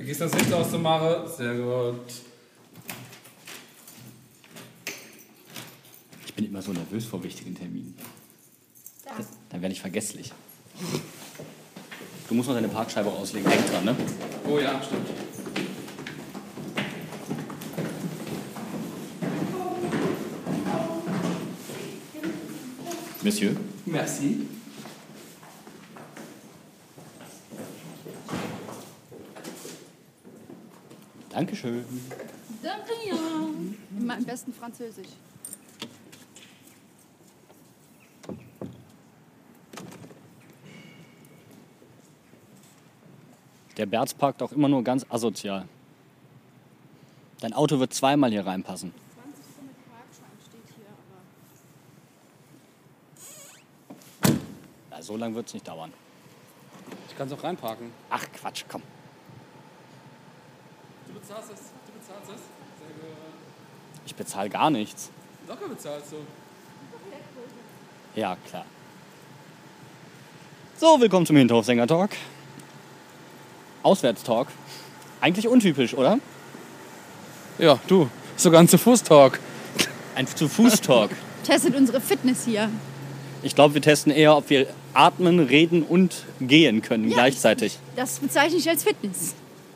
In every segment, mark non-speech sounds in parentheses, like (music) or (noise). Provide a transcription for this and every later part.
Vergiss das Licht auszumachen. Sehr gut. Ich bin immer so nervös vor wichtigen Terminen. Dann werde ich vergesslich. Du musst noch deine Parkscheibe auslegen. Denk dran, ne? Oh ja, stimmt. Monsieur? Merci. Dankeschön. Danke, ja. Immer am besten Französisch. Der Berz parkt auch immer nur ganz asozial. Dein Auto wird zweimal hier reinpassen. 20 Stunden mit Parkschein steht hier, aber. Ja, so lange wird es nicht dauern. Ich kann es auch reinparken. Ach Quatsch, komm. Du bezahlst es. Du bezahlst es. Sehr gut. Ich bezahle gar nichts. Locker bezahlst du. Ja, klar. So, willkommen zum Hinterhofsänger-Talk. Auswärtstalk. Eigentlich untypisch, oder? Ja, du. Sogar ein Zu-Fuß-Talk. Ein Zu-Fuß-Talk. (laughs) Testet unsere Fitness hier. Ich glaube, wir testen eher, ob wir atmen, reden und gehen können Ja. gleichzeitig. Das bezeichne ich als Fitness.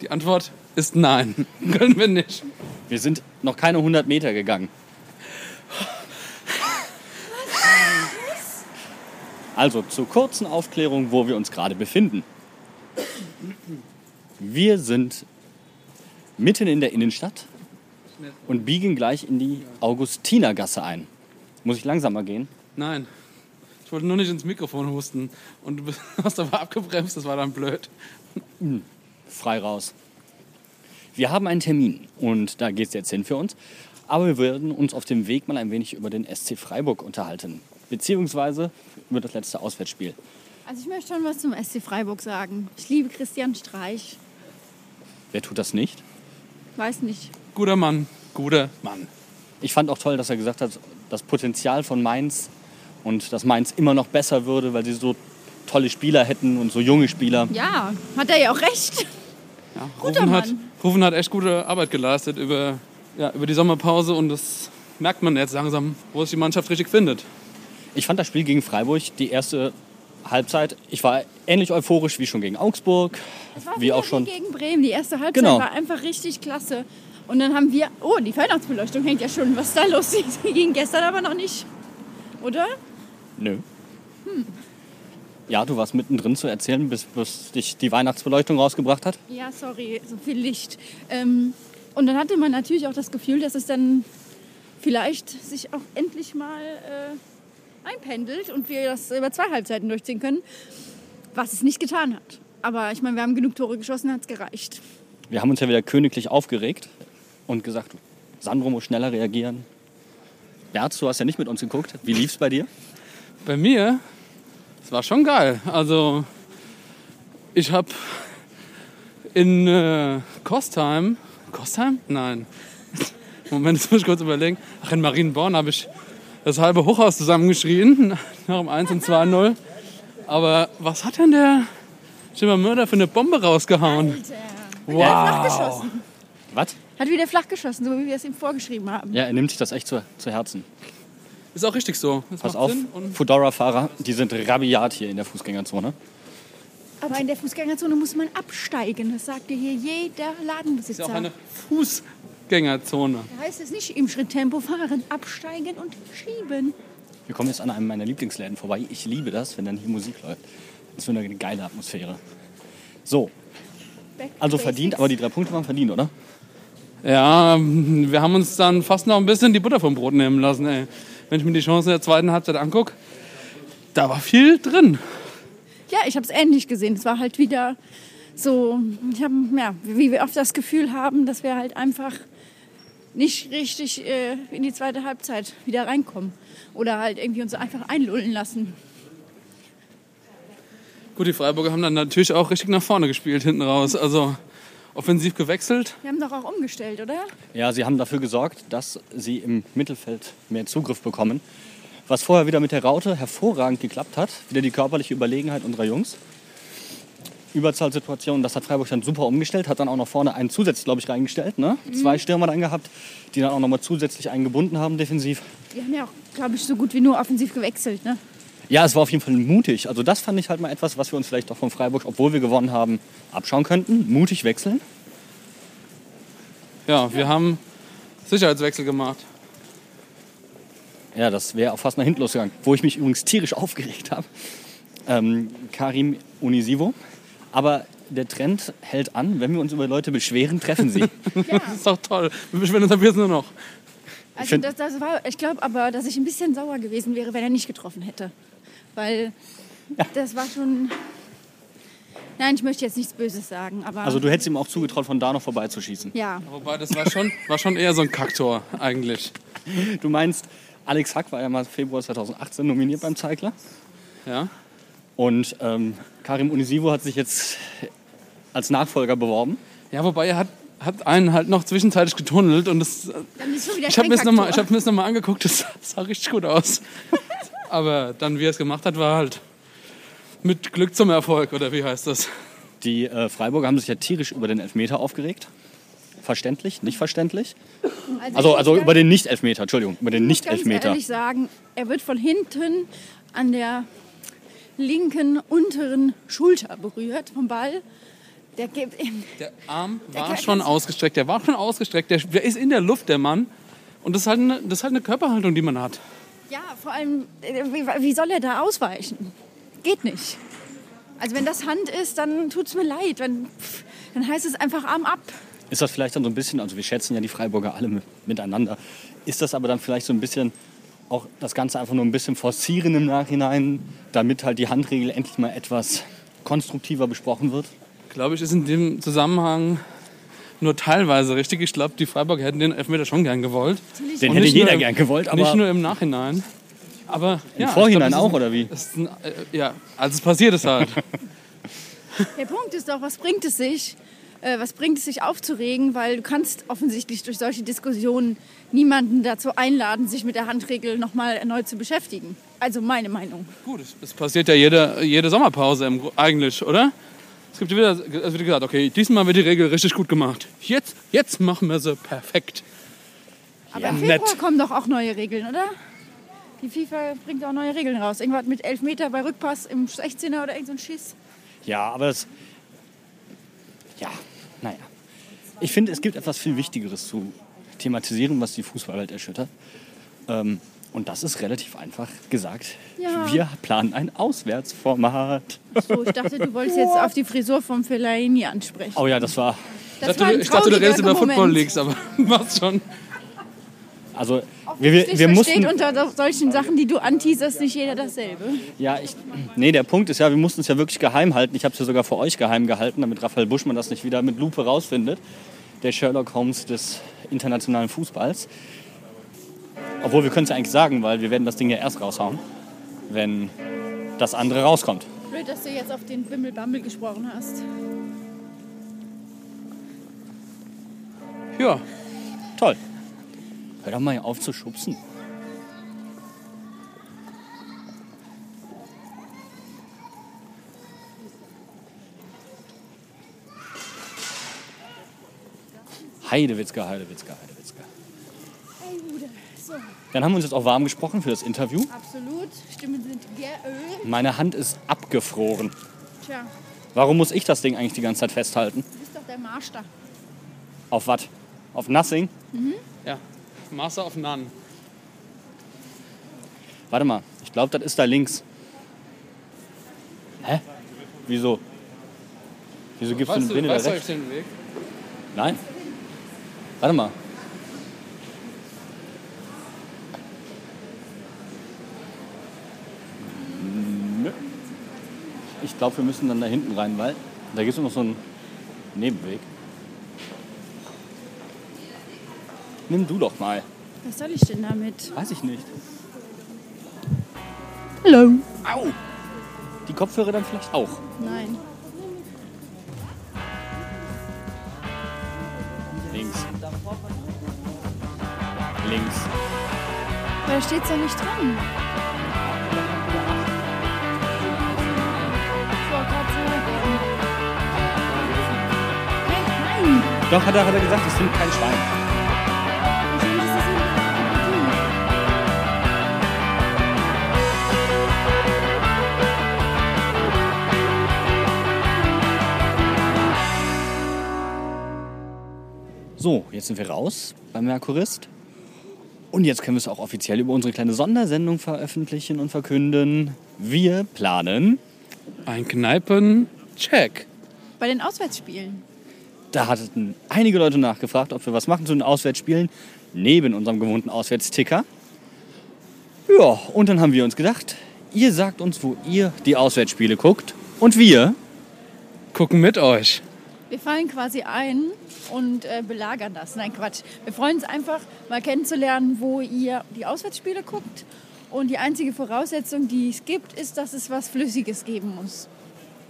Die Antwort ist nein. (laughs) Können wir nicht. Wir sind noch keine 100 Meter gegangen. Also zur kurzen Aufklärung, wo wir uns gerade befinden. Wir sind mitten in der Innenstadt und biegen gleich in die Augustinergasse ein. Muss ich langsamer gehen? Nein. Ich wollte nur nicht ins Mikrofon husten. Und du (laughs) hast aber abgebremst, das war dann blöd. Frei raus. Wir haben einen Termin und da geht es jetzt hin für uns. Aber wir werden uns auf dem Weg mal ein wenig über den SC Freiburg unterhalten. Beziehungsweise über das letzte Auswärtsspiel. Also ich möchte schon was zum SC Freiburg sagen. Ich liebe Christian Streich. Wer tut das nicht? Weiß nicht. Guter Mann. Guter Mann. Ich fand auch toll, dass er gesagt hat, das Potenzial von Mainz und dass Mainz immer noch besser würde, weil sie so tolle Spieler hätten und so junge Spieler. Ja, hat er ja auch recht. Ja, Guter Rufen, hat, Mann. Rufen hat echt gute Arbeit geleistet über, ja, über die Sommerpause und das merkt man jetzt langsam, wo sich die Mannschaft richtig findet. Ich fand das Spiel gegen Freiburg, die erste Halbzeit, ich war ähnlich euphorisch wie schon gegen Augsburg, Es war wie auch schon. gegen Bremen. Die erste Halbzeit Genau. war einfach richtig klasse. Und dann haben wir. Oh, die Weihnachtsbeleuchtung hängt ja schon. Was ist da los? (laughs) Die ging gestern aber noch nicht. Oder? Nö. Ja, du warst mittendrin zu erzählen, bis, bis dich die Weihnachtsbeleuchtung rausgebracht hat. Ja, sorry, so viel Licht. Ähm, und dann hatte man natürlich auch das Gefühl, dass es dann vielleicht sich auch endlich mal äh, einpendelt und wir das über zwei Halbzeiten durchziehen können, was es nicht getan hat. Aber ich meine, wir haben genug Tore geschossen, hat es gereicht. Wir haben uns ja wieder königlich aufgeregt und gesagt, Sandro muss schneller reagieren. Berz, du hast ja nicht mit uns geguckt. Wie lief's bei dir? Bei mir, es war schon geil. Also, ich habe in äh, Kostheim, Kostheim? Nein. (laughs) Moment, jetzt muss ich kurz überlegen. Ach, in Marienborn habe ich das halbe Hochhaus zusammengeschrien, (laughs) nach dem 1 und 2-0. Aber was hat denn der Schimmermörder für eine Bombe rausgehauen? Flach geschossen. Was? Hat wieder flach geschossen, so wie wir es ihm vorgeschrieben haben. Ja, er nimmt sich das echt zu, zu Herzen. Ist auch richtig so. Das Pass macht auf, Fudora-Fahrer, die sind rabiat hier in der Fußgängerzone. Aber in der Fußgängerzone muss man absteigen. Das sagt dir hier jeder ist ja Ladenbesitzer. auch eine Fußgängerzone. Da heißt es nicht im Schritttempo fahren, absteigen und schieben. Wir kommen jetzt an einem meiner Lieblingsläden vorbei. Ich liebe das, wenn dann hier Musik läuft. Das ist so eine geile Atmosphäre. So, also verdient, aber die drei Punkte waren verdient, oder? Ja, wir haben uns dann fast noch ein bisschen die Butter vom Brot nehmen lassen. Ey. Wenn ich mir die Chancen der zweiten Halbzeit angucke, da war viel drin. Ja, ich habe es ähnlich gesehen. Es war halt wieder so, ich habe, ja, wie wir oft das Gefühl haben, dass wir halt einfach nicht richtig äh, in die zweite Halbzeit wieder reinkommen. Oder halt irgendwie uns einfach einlullen lassen. Gut, die Freiburger haben dann natürlich auch richtig nach vorne gespielt hinten raus. Also offensiv gewechselt. Wir haben doch auch umgestellt, oder? Ja, sie haben dafür gesorgt, dass sie im Mittelfeld mehr Zugriff bekommen. Was vorher wieder mit der Raute hervorragend geklappt hat. Wieder die körperliche Überlegenheit unserer Jungs. Überzahlsituation. Das hat Freiburg dann super umgestellt, hat dann auch noch vorne einen zusätzlich, glaube ich, reingestellt. Ne? Zwei Stürmer dann gehabt, die dann auch nochmal zusätzlich eingebunden haben defensiv. Die haben ja auch, glaube ich, so gut wie nur offensiv gewechselt. Ne? Ja, es war auf jeden Fall mutig. Also das fand ich halt mal etwas, was wir uns vielleicht auch von Freiburg, obwohl wir gewonnen haben, abschauen könnten. Mutig wechseln. Ja, wir haben Sicherheitswechsel gemacht. Ja, das wäre auch fast nach hinten losgegangen. Wo ich mich übrigens tierisch (laughs) aufgeregt habe. Ähm, Karim Unisivo. Aber der Trend hält an, wenn wir uns über Leute beschweren, treffen sie. (laughs) Ja. Das ist doch toll. Wir beschweren uns ab jetzt nur noch. Also find- das, das war, ich glaube aber, dass ich ein bisschen sauer gewesen wäre, wenn er nicht getroffen hätte. Weil das war schon... Nein, ich möchte jetzt nichts Böses sagen, aber... Also du hättest ihm auch zugetraut, von da noch vorbeizuschießen. ja, Wobei, das war schon, war schon eher so ein Kaktor eigentlich. (laughs) Du meinst, Alex Hack war ja mal Februar 2018 nominiert beim Zeigler. Ja? Und ähm, Karim Unisivo hat sich jetzt als Nachfolger beworben. Ja, wobei er hat, hat einen halt noch zwischenzeitlich getunnelt und das, dann ist schon wieder ich habe mir das nochmal hab noch angeguckt, das sah richtig gut aus. (laughs) Aber dann, wie er es gemacht hat, war halt mit Glück zum Erfolg, oder wie heißt das? Die äh, Freiburger haben sich ja tierisch über den Elfmeter aufgeregt. Verständlich, nicht verständlich? Also, also muss über den Nicht-Elfmeter, Entschuldigung, über den ganz- ganz Nicht-Elfmeter. ehrlich sagen, er wird von hinten an der linken unteren Schulter berührt vom Ball. Der gibt ihm Der Arm war kann- schon ausgestreckt, der war schon ausgestreckt, der, der ist in der Luft, der Mann. Und das ist, halt eine, das ist halt eine Körperhaltung, die man hat. Ja, vor allem, äh, wie, wie soll er da ausweichen? Geht nicht. Also wenn das Hand ist, dann tut es mir leid. Wenn, pff, dann heißt es einfach Arm ab. Ist das vielleicht dann so ein bisschen, also wir schätzen ja die Freiburger alle mi- miteinander, ist das aber dann vielleicht so ein bisschen auch das Ganze einfach nur ein bisschen forcieren im Nachhinein, damit halt die Handregel endlich mal etwas konstruktiver besprochen wird? Glaube ich, ist in dem Zusammenhang nur teilweise richtig. Ich glaube, die Freiburger hätten den Elfmeter schon gern gewollt. Den Und hätte nicht jeder nur im- gern gewollt, aber Nicht nur im Nachhinein. Aber im ja, ich Vorhinein glaub, auch, ist oder wie? ein, ein, äh, ja, als es passiert ist halt. (laughs) Der Punkt ist doch, was bringt es sich, äh, was bringt es sich aufzuregen, weil du kannst offensichtlich durch solche Diskussionen niemanden dazu einladen, sich mit der Handregel nochmal erneut zu beschäftigen. Also meine Meinung. Gut, es- passiert ja jede, jede Sommerpause im, eigentlich, oder? Es gibt ja wieder, es wird gesagt, okay, diesmal wird die Regel richtig gut gemacht. Jetzt, jetzt machen wir sie perfekt. Aber im nett. Februar kommen doch auch neue Regeln, oder? Die FIFA bringt auch neue Regeln raus. Irgendwas mit Elfmeter bei Rückpass im 16er oder irgend so ein Schiss. Ja, aber das. Ja, naja. Ich finde, es gibt etwas viel Wichtigeres zu thematisieren, was die Fußballwelt erschüttert. Ähm, und das ist relativ einfach gesagt. Ja. Wir planen ein Auswärtsformat. So, ich dachte, du wolltest jetzt auf die Frisur vom Fellaini ansprechen. Oh ja, das war. Das ich dachte, war ein du- ich dachte, du redest über Football. Leagues, aber (laughs) was schon. Also, wir, wir, wir mussten. unter so- solchen Sachen, die du anteaserst, nicht jeder dasselbe. Ja, ich, nee, der Punkt ist ja, wir mussten es ja wirklich geheim halten. Ich habe es ja sogar vor euch geheim gehalten, damit Raphael Buschmann das nicht wieder mit Lupe rausfindet. Der Sherlock Holmes des internationalen Fußballs. Obwohl, wir können es ja eigentlich sagen, weil wir werden das Ding ja erst raushauen, wenn das andere rauskommt. Blöd, dass du jetzt auf den Bimmelbammel gesprochen hast. Ja, Toll. Hör doch mal auf zu schubsen. Heidewitzka, Heidewitzka, Heidewitzka. So, Dann haben wir uns jetzt auch warm gesprochen für das Interview. absolut. Stimmen sind geölt. Meine Hand ist abgefroren. Tja, Warum muss ich das Ding eigentlich die ganze Zeit festhalten? du bist doch der Marsch da. Auf was? Auf Nothing? ja. Master of None. Warte mal, ich glaube, das ist da links. Hä? Wieso? Wieso gibst du Weißt den du, Binde da rechts? den Weg? Nein? Warte mal. Ich glaube, wir müssen dann da hinten rein, weil da gibt es noch so einen Nebenweg. Nimm du doch mal. Was soll ich denn damit? Weiß ich nicht. Hallo. Au! Die Kopfhörer dann vielleicht auch. Nein. Links. Links. Da steht's ja nicht dran. Doch, hat er, hat er gesagt, es findet kein Schwein. So, jetzt sind wir raus beim Merkurist. Und jetzt können wir es auch offiziell über unsere kleine Sondersendung veröffentlichen und verkünden. Wir planen, Ein Kneipen-Check. Bei den Auswärtsspielen. Da hatten einige Leute nachgefragt, ob wir was machen zu den Auswärtsspielen, neben unserem gewohnten Auswärtsticker. Ja, und dann haben wir uns gedacht, ihr sagt uns, wo ihr die Auswärtsspiele guckt. Und wir, Gucken mit euch. Wir fallen quasi ein und äh, belagern das. Nein, Quatsch. Wir freuen uns einfach, mal kennenzulernen, wo ihr die Auswärtsspiele guckt. Und die einzige Voraussetzung, die es gibt, ist, dass es was Flüssiges geben muss.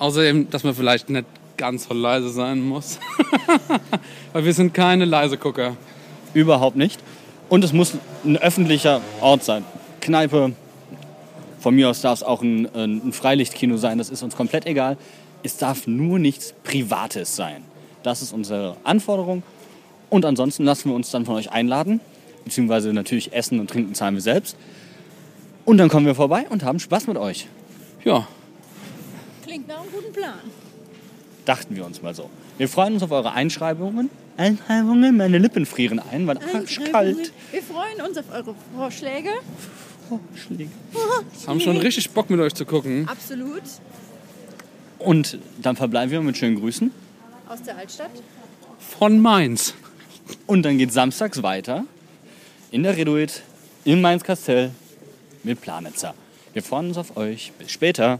Außerdem, dass man vielleicht nicht ganz so leise sein muss. (laughs) Weil wir sind keine leise Gucker. überhaupt nicht. Und es muss ein öffentlicher Ort sein. Kneipe, von mir aus darf es auch ein, ein Freilichtkino sein, das ist uns komplett egal. Es darf nur nichts Privates sein. Das ist unsere Anforderung. Und ansonsten lassen wir uns dann von euch einladen. Beziehungsweise natürlich Essen und Trinken zahlen wir selbst. Und dann kommen wir vorbei und haben Spaß mit euch. Ja, Klingt nach einem guten Plan. Dachten wir uns mal so. Wir freuen uns auf eure Einschreibungen. Einschreibungen, meine Lippen frieren ein, weil arschkalt. Wir freuen uns auf eure Vorschläge. Vorschläge. (laughs) haben schon richtig Bock mit euch zu gucken. Absolut. Und dann verbleiben wir mit schönen Grüßen. Aus der Altstadt. Von Mainz. Und dann geht samstags weiter in der Reduit in Mainz-Kastell mit Planitzer. Wir freuen uns auf euch. Bis später.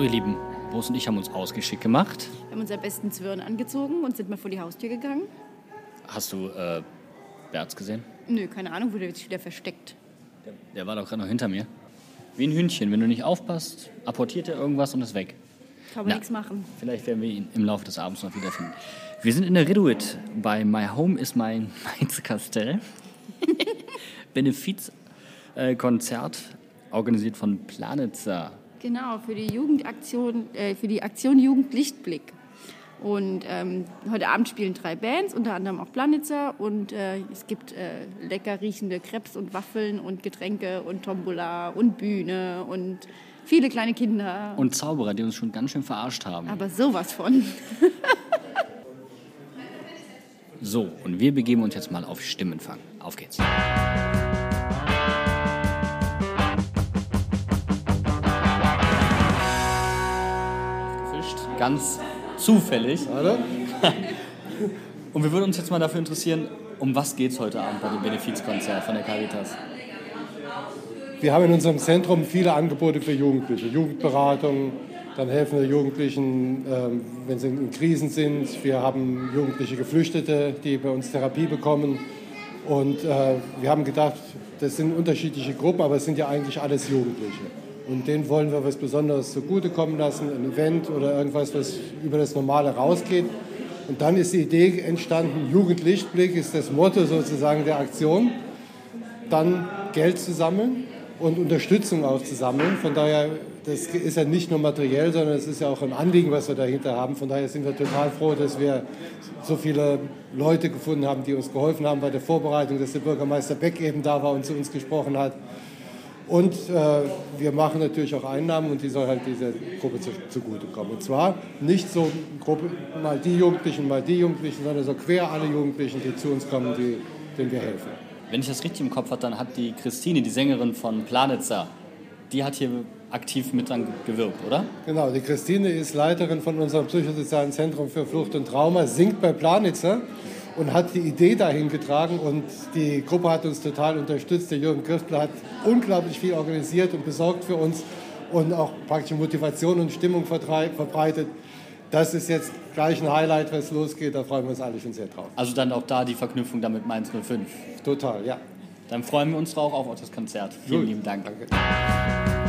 So, ihr Lieben, Boris und ich haben uns ausgeschickt gemacht. Wir haben unser besten Zwirn angezogen und sind mal vor die Haustür gegangen. Hast du äh, Berz gesehen? Nö, keine Ahnung, wo der sich wieder versteckt. Der war doch gerade noch hinter mir. Wie ein Hündchen. Wenn du nicht aufpasst, apportiert er irgendwas und ist weg. Kann man nichts machen. Vielleicht werden wir ihn im Laufe des Abends noch wiederfinden. Wir sind in der Reduit bei My Home is My Mainz Kastell. (laughs) Benefizkonzert organisiert von Planitzer. Genau, für die Jugendaktion, äh, für die Aktion Jugendlichtblick. Und ähm, heute Abend spielen drei Bands, unter anderem auch Planitzer. Und äh, es gibt äh, lecker riechende Crepes und Waffeln und Getränke und Tombola und Bühne und viele kleine Kinder. Und Zauberer, die uns schon ganz schön verarscht haben. Aber sowas von. (laughs) So, und wir begeben uns jetzt mal auf Stimmenfang. Auf geht's. Ganz zufällig. (laughs) Und wir würden uns jetzt mal dafür interessieren, um was geht's heute Abend bei dem Benefizkonzert von der Caritas? Wir haben in unserem Zentrum viele Angebote für Jugendliche. Jugendberatung, dann helfen wir Jugendlichen, ähm, wenn sie in Krisen sind. Wir haben jugendliche Geflüchtete, die bei uns Therapie bekommen. Und äh, wir haben gedacht, das sind unterschiedliche Gruppen, aber es sind ja eigentlich alles Jugendliche. Und denen wollen wir was Besonderes zugutekommen lassen, ein Event oder irgendwas, was über das Normale rausgeht. Und dann ist die Idee entstanden, Jugendlichtblick ist das Motto sozusagen der Aktion dann Geld zu sammeln und Unterstützung auch zu sammeln. Von daher, das ist ja nicht nur materiell, sondern es ist ja auch ein Anliegen, was wir dahinter haben. Von daher sind wir total froh, dass wir so viele Leute gefunden haben, die uns geholfen haben bei der Vorbereitung, dass der Bürgermeister Beck eben da war und zu uns gesprochen hat. Und äh, wir machen natürlich auch Einnahmen und die soll halt dieser Gruppe zu, zugutekommen. Und zwar nicht so Gruppe, mal die Jugendlichen, mal die Jugendlichen, sondern so quer alle Jugendlichen, die zu uns kommen, die, denen wir helfen. Wenn ich das richtig im Kopf habe, dann hat die Christine, die Sängerin von Planitzer, die hat hier aktiv mit dran gewirkt, oder? Genau, die Christine ist Leiterin von unserem psychosozialen Zentrum für Flucht und Trauma, singt bei Planitzer und hat die Idee dahin getragen und die Gruppe hat uns total unterstützt. Der Jürgen Christler hat unglaublich viel organisiert und besorgt für uns und auch praktisch Motivation und Stimmung verbreitet. Das ist jetzt gleich ein Highlight, was losgeht, da freuen wir uns alle schon sehr drauf. Also dann auch da die Verknüpfung damit Mainz 05. Total, ja. Dann freuen wir uns drauf auf das Konzert. Vielen Gut. lieben Dank. Danke.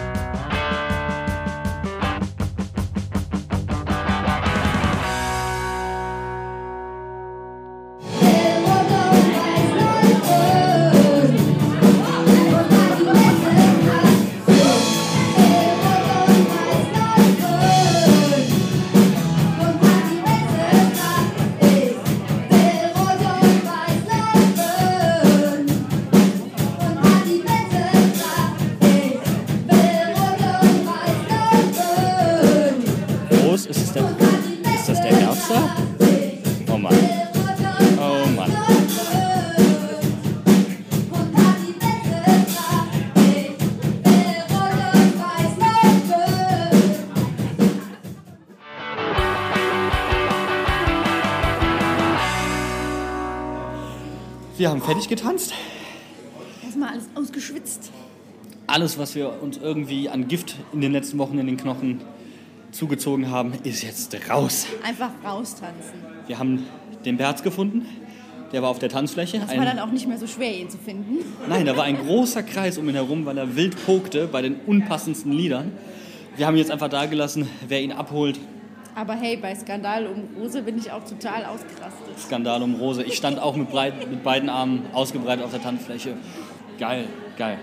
Haben fertig getanzt. Erstmal alles ausgeschwitzt. Alles, was wir uns irgendwie an Gift in den letzten Wochen in den Knochen zugezogen haben, ist jetzt raus. Einfach raustanzen. Wir haben den Berz gefunden. Der war auf der Tanzfläche. Das war dann auch nicht mehr so schwer, ihn zu finden. Nein, da war ein großer Kreis um ihn herum, weil er wild pokte bei den unpassendsten Liedern. Wir haben ihn jetzt einfach da gelassen, wer ihn abholt. Aber hey, bei Skandal um Rose bin ich auch total ausgerastet. Skandal um Rose. Ich stand auch mit, breit, mit beiden Armen ausgebreitet auf der Tanzfläche. Geil, geil.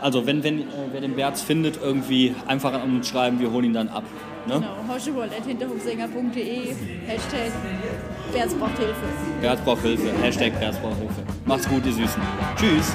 Also, wenn, wenn äh, wer den Berz findet, irgendwie einfach an uns schreiben, wir holen ihn dann ab. Ne? Genau, hoschewold.hinterhofsänger.de, Hashtag Berz braucht Hilfe. Berz braucht Hilfe. Hashtag Berz braucht Hilfe. Macht's gut, ihr Süßen. Tschüss.